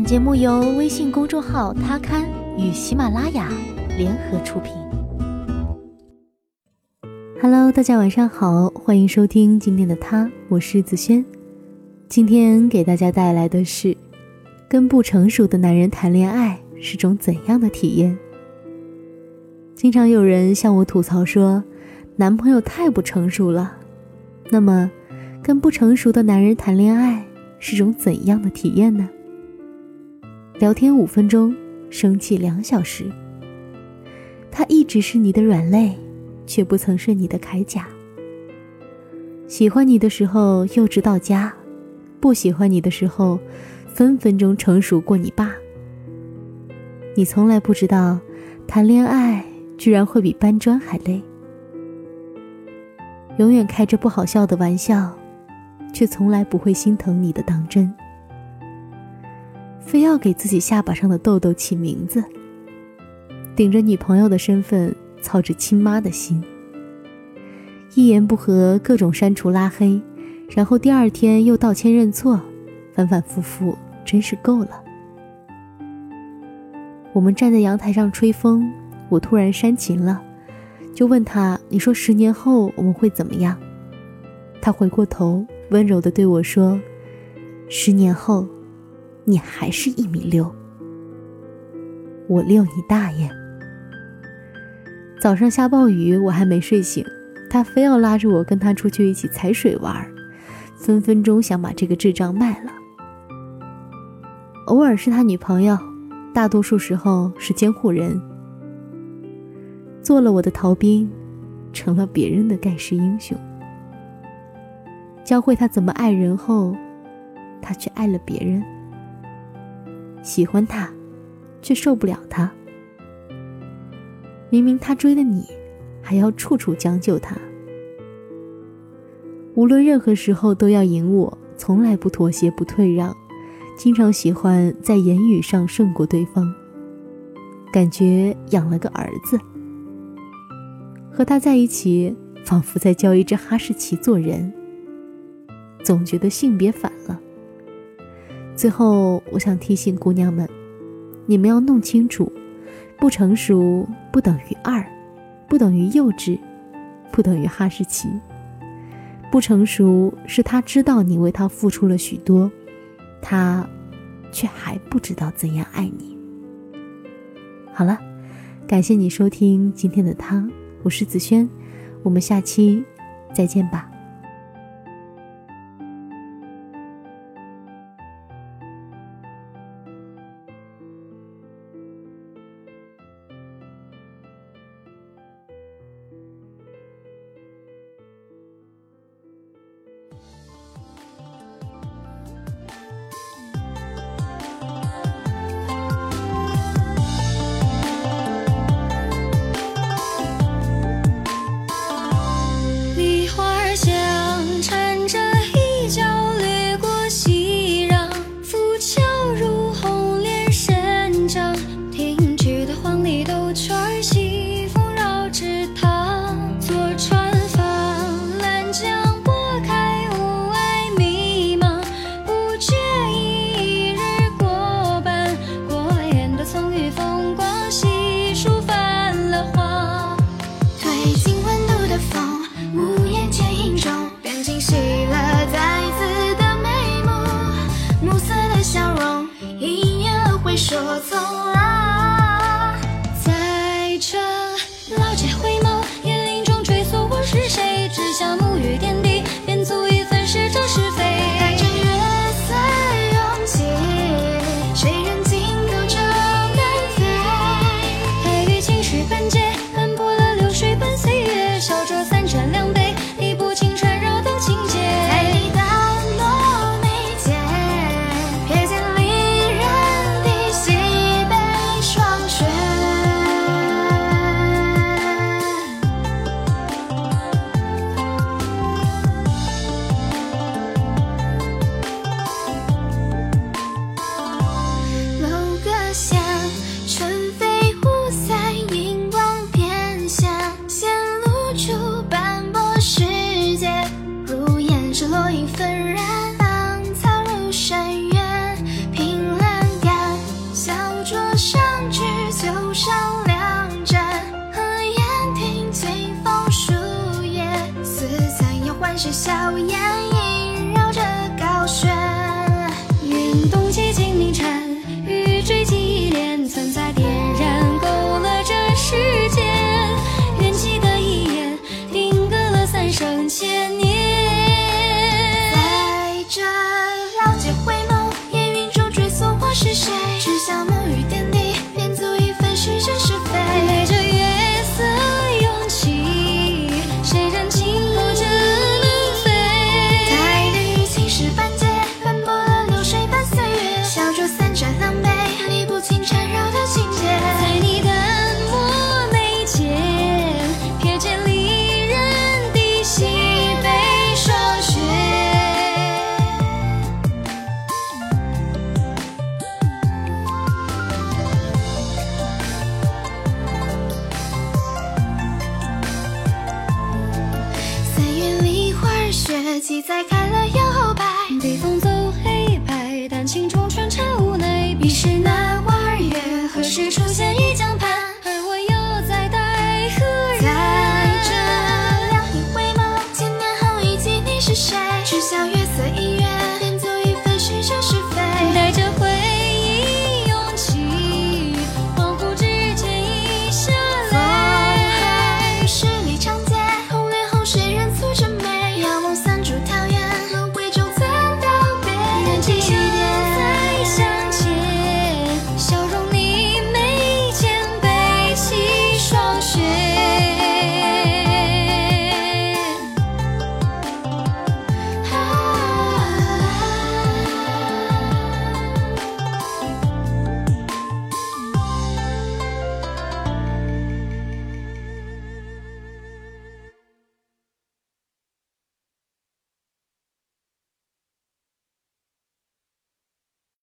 本节目由微信公众号“他刊”与喜马拉雅联合出品。Hello，大家晚上好，欢迎收听今天的他，我是子轩。今天给大家带来的是，跟不成熟的男人谈恋爱是种怎样的体验？经常有人向我吐槽说，男朋友太不成熟了。那么，跟不成熟的男人谈恋爱是种怎样的体验呢？聊天五分钟，生气两小时。他一直是你的软肋，却不曾是你的铠甲。喜欢你的时候幼稚到家，不喜欢你的时候，分分钟成熟过你爸。你从来不知道，谈恋爱居然会比搬砖还累。永远开着不好笑的玩笑，却从来不会心疼你的当真。非要给自己下巴上的痘痘起名字，顶着女朋友的身份，操着亲妈的心，一言不合各种删除拉黑，然后第二天又道歉认错，反反复复，真是够了。我们站在阳台上吹风，我突然煽情了，就问他：“你说十年后我们会怎么样？”他回过头，温柔的对我说：“十年后。”你还是一米六，我六你大爷！早上下暴雨，我还没睡醒，他非要拉着我跟他出去一起踩水玩，分分钟想把这个智障卖了。偶尔是他女朋友，大多数时候是监护人，做了我的逃兵，成了别人的盖世英雄。教会他怎么爱人后，他却爱了别人。喜欢他，却受不了他。明明他追的你，还要处处将就他。无论任何时候都要赢我，从来不妥协不退让，经常喜欢在言语上胜过对方。感觉养了个儿子。和他在一起，仿佛在教一只哈士奇做人。总觉得性别反了。最后，我想提醒姑娘们，你们要弄清楚，不成熟不等于二，不等于幼稚，不等于哈士奇。不成熟是他知道你为他付出了许多，他却还不知道怎样爱你。好了，感谢你收听今天的他，我是子轩，我们下期再见吧。一起在看